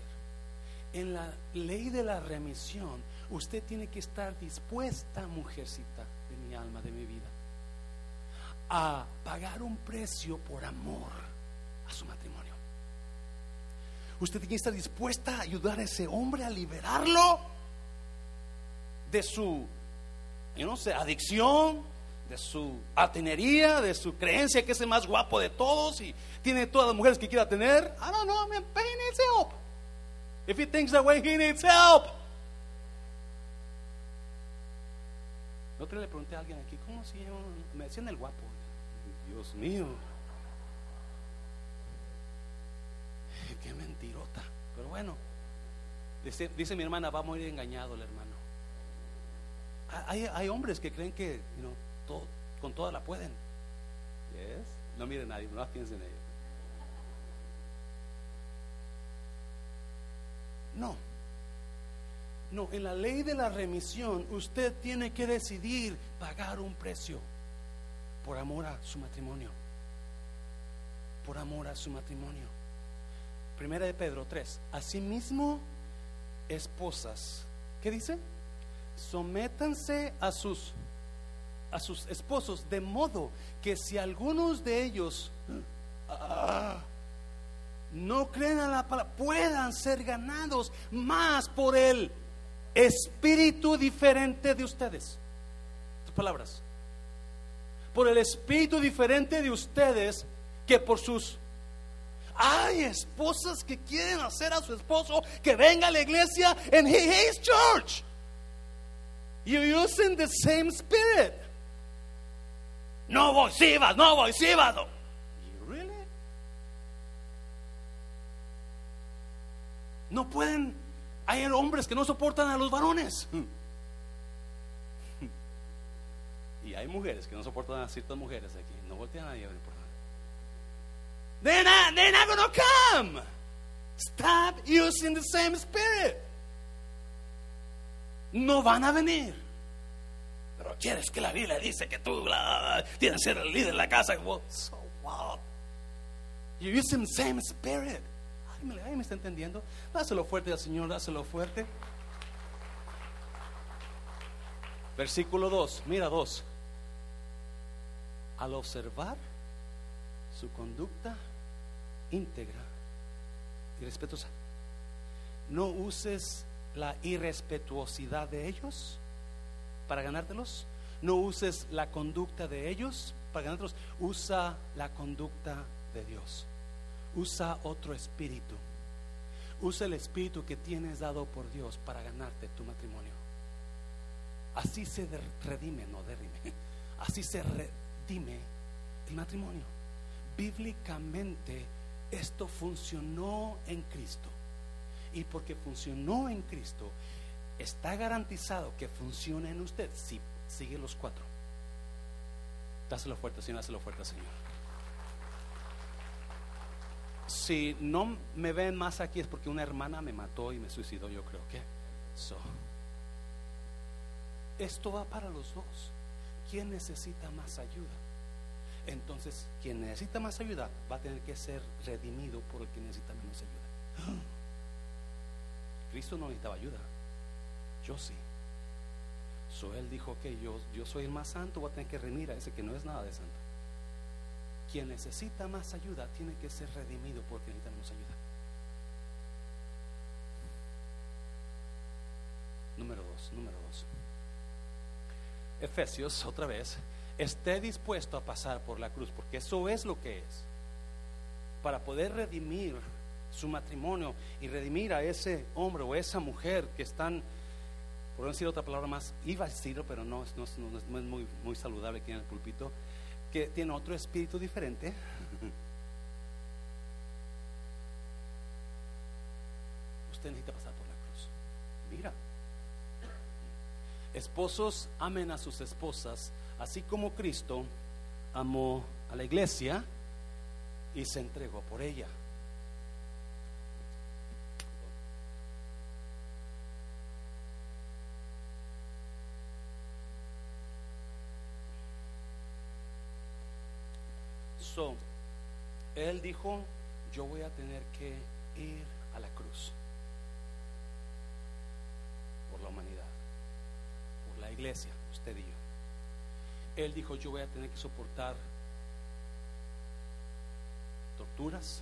En la ley de la remisión, usted tiene que estar dispuesta, mujercita alma, de mi vida, a pagar un precio por amor a su matrimonio. Usted tiene que estar dispuesta a ayudar a ese hombre a liberarlo de su, yo no sé, adicción, de su atenería, de su creencia que es el más guapo de todos y tiene todas las mujeres que quiera tener. I don't know, man, he needs help. If he thinks that way, he needs help. El otro le pregunté a alguien aquí, ¿cómo se llama? Me decían el guapo. Dios mío. Qué mentirota. Pero bueno, dice, dice mi hermana, va a morir engañado el hermano. Hay, hay hombres que creen que con toda la pueden. No miren a nadie, no piensen en ellos. No. No, en la ley de la remisión usted tiene que decidir pagar un precio por amor a su matrimonio. Por amor a su matrimonio. Primera de Pedro 3. Asimismo, esposas. ¿Qué dice? sométanse a sus a sus esposos de modo que si algunos de ellos ah, no creen a la palabra puedan ser ganados más por el espíritu diferente de ustedes. Tus palabras. Por el espíritu diferente de ustedes que por sus hay esposas que quieren hacer a su esposo que venga a la iglesia and he hates church. You're using the same spirit. No voy, no voy, sí vas. Really? No pueden. Hay hombres que no soportan a los varones. Y hay mujeres que no soportan a ciertas mujeres aquí. No voltean a nadie por favor. They're not, they're not going to come. Stop using the same spirit. no van a venir. Pero quieres que la Biblia dice que tú tienes que ser el líder de la casa. so what? You're using the same spirit. Ay, me está entendiendo. Dáselo fuerte al Señor, dáselo fuerte. Versículo 2, mira 2. Al observar su conducta íntegra y respetuosa, no uses la irrespetuosidad de ellos para ganártelos. No uses la conducta de ellos para ganártelos. Usa la conducta de Dios. Usa otro espíritu. Usa el espíritu que tienes dado por Dios para ganarte tu matrimonio. Así se redime, no derrime. Así se redime el matrimonio. Bíblicamente esto funcionó en Cristo. Y porque funcionó en Cristo, está garantizado que funcione en usted si sigue los cuatro. Dáselo fuerte, Señor, dáselo fuerte, Señor. Si no me ven más aquí es porque una hermana me mató y me suicidó, yo creo que. esto va para los dos. ¿Quién necesita más ayuda? Entonces, quien necesita más ayuda va a tener que ser redimido por el que necesita menos ayuda. Cristo no necesitaba ayuda. Yo sí. So él dijo que yo, yo soy el más santo, voy a tener que remir a ese que no es nada de santo. Quien necesita más ayuda tiene que ser redimido porque necesita menos ayuda. Número dos, número dos. Efesios, otra vez, esté dispuesto a pasar por la cruz, porque eso es lo que es. Para poder redimir su matrimonio y redimir a ese hombre o esa mujer que están, por no decir otra palabra más, iba a decirlo, pero no, no, es muy, muy saludable aquí en el púlpito, que tiene otro espíritu diferente. Usted necesita pasar por la cruz. Mira. Esposos amen a sus esposas, así como Cristo amó a la iglesia y se entregó por ella. Él dijo, yo voy a tener que ir a la cruz por la humanidad, por la iglesia, usted y yo. Él dijo, yo voy a tener que soportar torturas,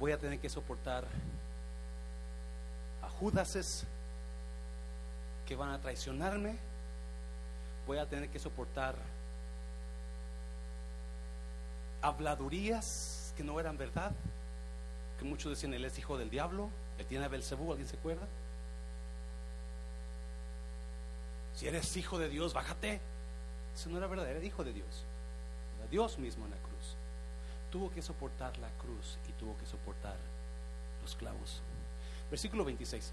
voy a tener que soportar a Judases que van a traicionarme, voy a tener que soportar habladurías que no eran verdad, que muchos decían él es hijo del diablo, él tiene a Belcebú, ¿alguien se acuerda? Si eres hijo de Dios, bájate. Eso no era verdad, era hijo de Dios. Era Dios mismo en la cruz. Tuvo que soportar la cruz y tuvo que soportar los clavos. Versículo 26.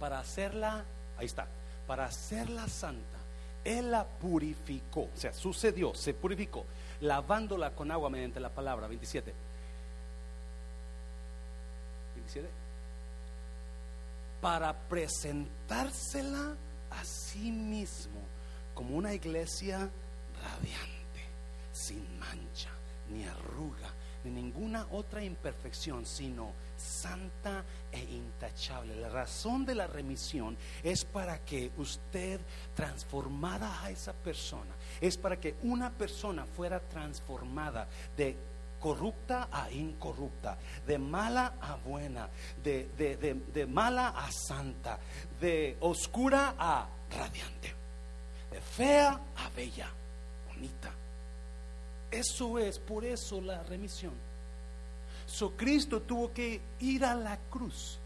Para hacerla, ahí está, para hacerla santa, Él la purificó. O sea, sucedió, se purificó lavándola con agua mediante la palabra. 27. 27. Para presentársela a sí mismo como una iglesia radiante, sin mancha, ni arruga, ni ninguna otra imperfección, sino santa e intachable. La razón de la remisión es para que usted transformada a esa persona es para que una persona fuera transformada de corrupta a incorrupta, de mala a buena, de, mala a santa, de oscura a radiante, de fea a bella, bonita. Eso es, por eso la remisión. So Cristo tuvo que ir a la cruz,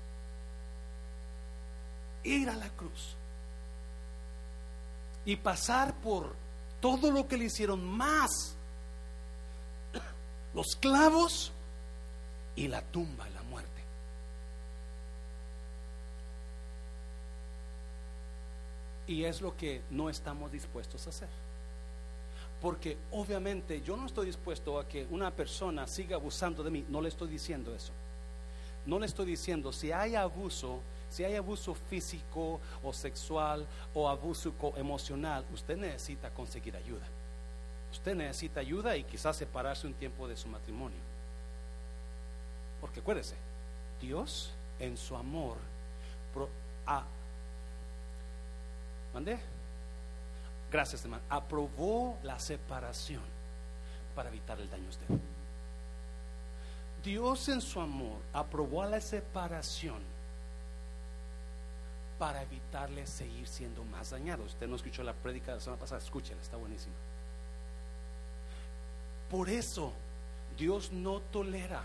ir a la cruz y pasar por todo lo que le hicieron más los clavos y la tumba la muerte. Y es lo que no estamos dispuestos a hacer. Porque obviamente yo no estoy dispuesto a que una persona siga abusando de mí. No le estoy diciendo eso. No le estoy diciendo, si hay abuso, Si hay abuso físico o sexual o abuso emocional, usted necesita conseguir ayuda. Usted necesita ayuda y quizás separarse un tiempo de su matrimonio. Porque acuérdese, Dios en su amor pro- a- ¿Mandé? Gracias, hermano. Aprobó la separación para evitar el daño a usted. Dios en su amor aprobó la separación para evitarle seguir siendo más dañado. Usted no escuchó la prédica de la semana pasada, escúchela, está buenísima. Por eso Dios no tolera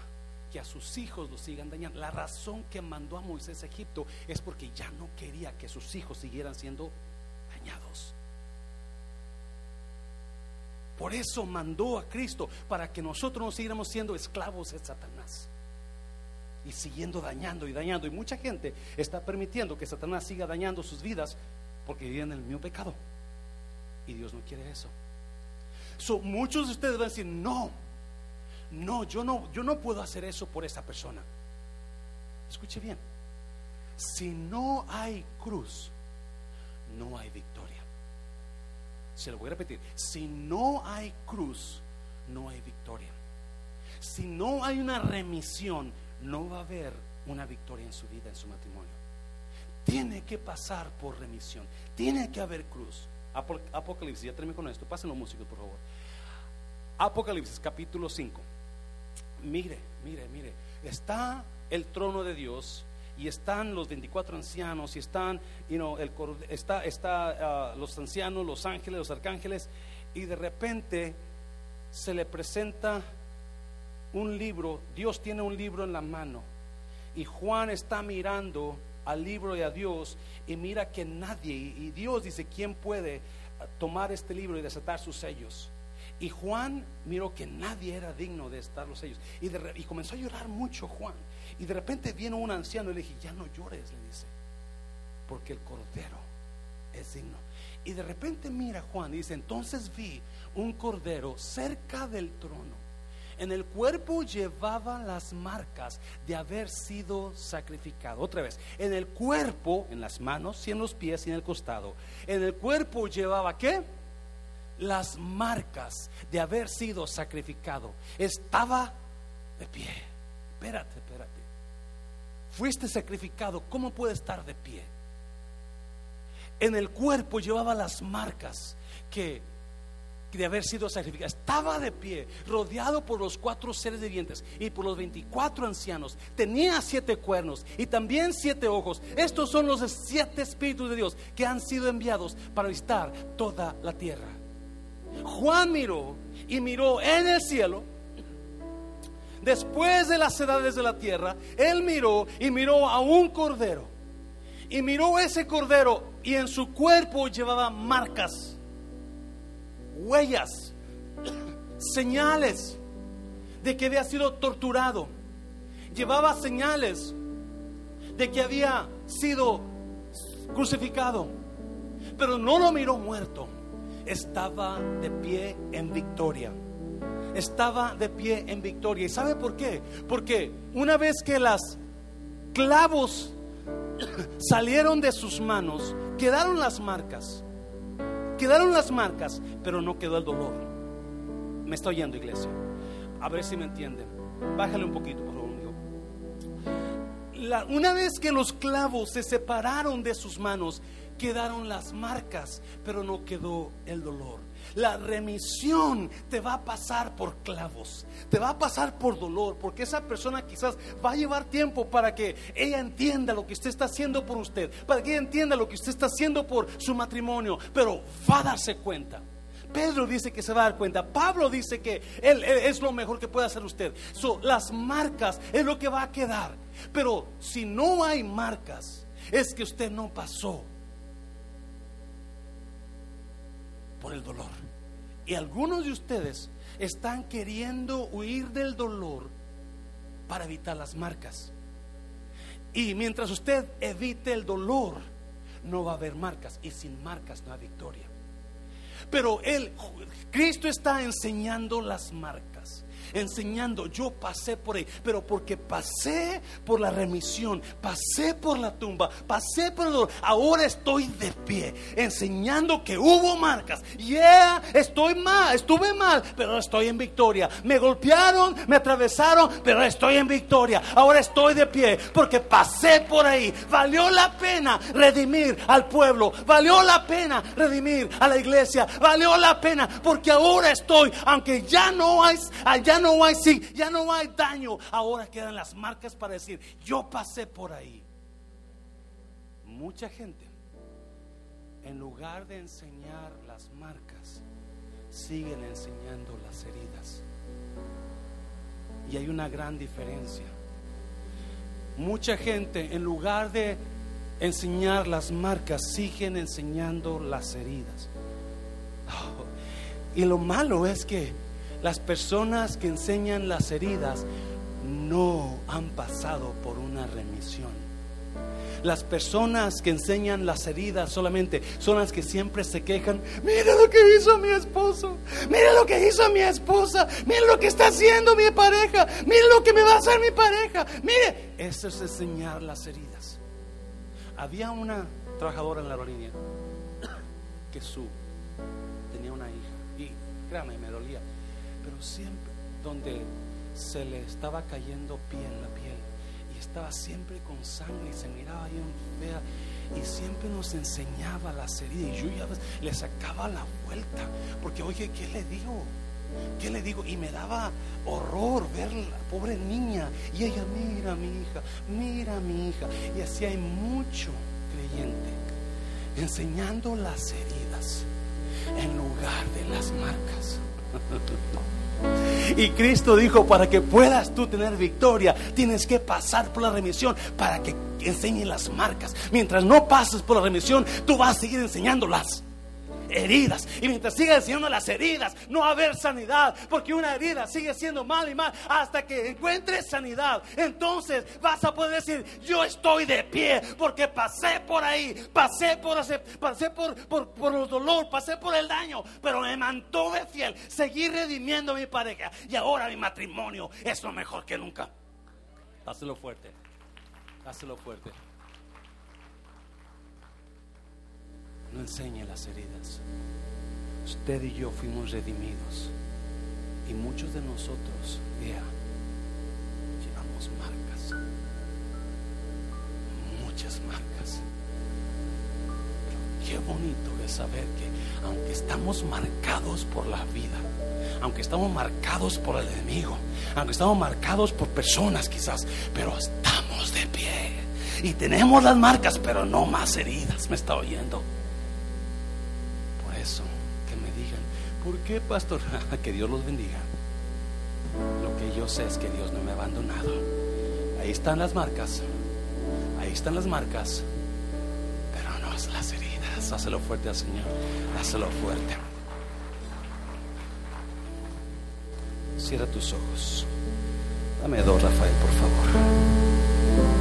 que a sus hijos los sigan dañando. La razón que mandó a Moisés a Egipto es porque ya no quería que sus hijos siguieran siendo dañados. Por eso mandó a Cristo para que nosotros no siguiéramos siendo esclavos de Satanás y siguiendo dañando y dañando. Y mucha gente está permitiendo que Satanás siga dañando sus vidas porque viven en el mismo pecado. Y Dios no quiere eso. So, muchos de ustedes van a decir, no, no, yo no, yo no puedo hacer eso por esa persona. Escuche bien, si no hay cruz, no hay victoria. Se lo voy a repetir, si no hay cruz, no hay victoria. Si no hay una remisión, no va a haber una victoria en su vida, en su matrimonio. Tiene que pasar por remisión, tiene que haber cruz. Apo- Apocalipsis, ya termino con esto, pasen los músicos por favor. Apocalipsis capítulo 5. Mire, mire, mire, está el trono de Dios y están los 24 ancianos y están, you know, el, está, está ah, los ancianos, los ángeles, los arcángeles y de repente se le presenta un libro, Dios tiene un libro en la mano y Juan está mirando al libro y a Dios y mira que nadie, y Dios dice, ¿quién puede ah, tomar este libro y desatar sus sellos? Y Juan miró que nadie era digno de estar los sellos. Y comenzó a llorar mucho Juan. Y de repente viene un anciano y le dije, ya no llores, le dice, porque el cordero es digno. Y de repente mira Juan y dice, entonces vi un cordero cerca del trono. En el cuerpo llevaba las marcas de haber sido sacrificado. Otra vez, en el cuerpo, en las manos y en los pies y en el costado. En el cuerpo llevaba qué? Las marcas de haber sido sacrificado. Estaba de pie. Espérate. Fuiste sacrificado, ¿cómo puede estar de pie? En el cuerpo llevaba las marcas que de haber sido sacrificado. Estaba de pie, rodeado por los cuatro seres vivientes y por los 24 ancianos. Tenía siete cuernos y también siete ojos. Estos son los siete espíritus de Dios que han sido enviados para visitar toda la tierra. Juan miró y miró en el cielo. Después de las edades de la tierra, él miró y miró a un cordero. Y miró ese cordero y en su cuerpo llevaba marcas huellas, señales de que había sido torturado. Llevaba señales de que había sido crucificado. Pero no lo miró muerto. Estaba de pie en victoria. Estaba de pie en victoria. ¿Y sabe por qué? Porque una vez que las clavos salieron de sus manos, quedaron las marcas. Quedaron las marcas, pero no quedó el dolor. Me está oyendo, iglesia. A ver si me entienden. Bájale un poquito, por favor. una vez que los clavos se separaron de sus manos, quedaron las marcas, pero no quedó el dolor. La remisión te va a pasar por clavos, te va a pasar por dolor, porque esa persona quizás va a llevar tiempo para que ella entienda lo que usted está haciendo por usted, para que ella entienda lo que usted está haciendo por su matrimonio, pero va a darse cuenta. Pedro dice que se va a dar cuenta. Pablo dice que él, es lo mejor que puede hacer usted. Las marcas es lo que va a quedar. Pero si no hay marcas, es que usted no pasó por el dolor. Y algunos de ustedes están queriendo huir del dolor para evitar las marcas. Y mientras usted evite el dolor, no va a haber marcas. Y sin marcas no hay victoria. Pero él, Cristo está enseñando las marcas. Enseñando, yo pasé por ahí, pero porque pasé por la remisión, pasé por la tumba, pasé por el dolor, ahora estoy de pie, enseñando que hubo marcas. Yeah, estoy mal, estuve mal, pero estoy en victoria. Me golpearon, me atravesaron, pero estoy en victoria. Ahora estoy de pie porque pasé por ahí. Valió la pena redimir al pueblo, valió la pena redimir a la iglesia, valió la pena porque ahora estoy, aunque ya no hay, no hay, ya no hay daño, ahora quedan las marcas para decir, yo pasé por ahí. Mucha gente, en lugar de enseñar las marcas, siguen enseñando las heridas. Y hay una gran diferencia. Mucha gente, en lugar de enseñar las marcas, siguen enseñando las heridas. Oh, y lo malo es que las personas que enseñan las heridas no han pasado por una remisión. Las personas que enseñan las heridas solamente son las que siempre se quejan. Mira lo que hizo mi esposo. Mira lo que hizo mi esposa. Mira lo que está haciendo mi pareja. Mira lo que me va a hacer mi pareja. Mire, eso es enseñar las heridas. Había una trabajadora en la aerolínea que su tenía una hija y créame, siempre donde se le estaba cayendo piel la piel estaba siempre con sangre y se miraba bien fea y siempre nos enseñaba la heridas y yo ya le sacaba la vuelta porque oye, ¿qué le digo? ¿Qué le digo? Y me daba horror ver la pobre niña y ella, mira mi hija, mira mi hija. Y así hay mucho creyente enseñando las heridas en lugar de las marcas. Y Cristo dijo, para que puedas tú tener victoria, tienes que pasar por la remisión para que enseñen las marcas. Mientras no pases por la remisión, tú vas a seguir enseñándolas heridas. Y mientras siga enseñando las heridas, no va a haber sanidad. Porque una herida sigue siendo mal y mal hasta que encuentres sanidad. Entonces vas a poder decir, yo estoy de pie porque pasé por ahí, pasé por, pasé por, por, por el dolor, pasé por el daño, pero me mantuve fiel. Seguí redimiendo a mi pareja. Y ahora mi matrimonio es lo mejor que nunca. Hazlo fuerte. Hazlo fuerte. No enseñe las heridas. Usted y yo fuimos redimidos. Y muchos de nosotros, ya, llevamos marcas. Muchas marcas. Pero qué bonito es saber que aunque estamos marcados por la vida, aunque estamos marcados por el enemigo, aunque estamos marcados por personas quizás, pero estamos de pie. Y tenemos las marcas, pero no más heridas. ¿Me está oyendo? ¿Por qué, pastor? que Dios los bendiga. Lo que yo sé es que Dios no me ha abandonado. Ahí están las marcas. Ahí están las marcas. Pero no es las heridas. Hácelo fuerte al Señor. Hácelo fuerte. Cierra tus ojos. Dame dos, Rafael, por favor.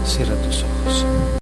Cierra tus ojos.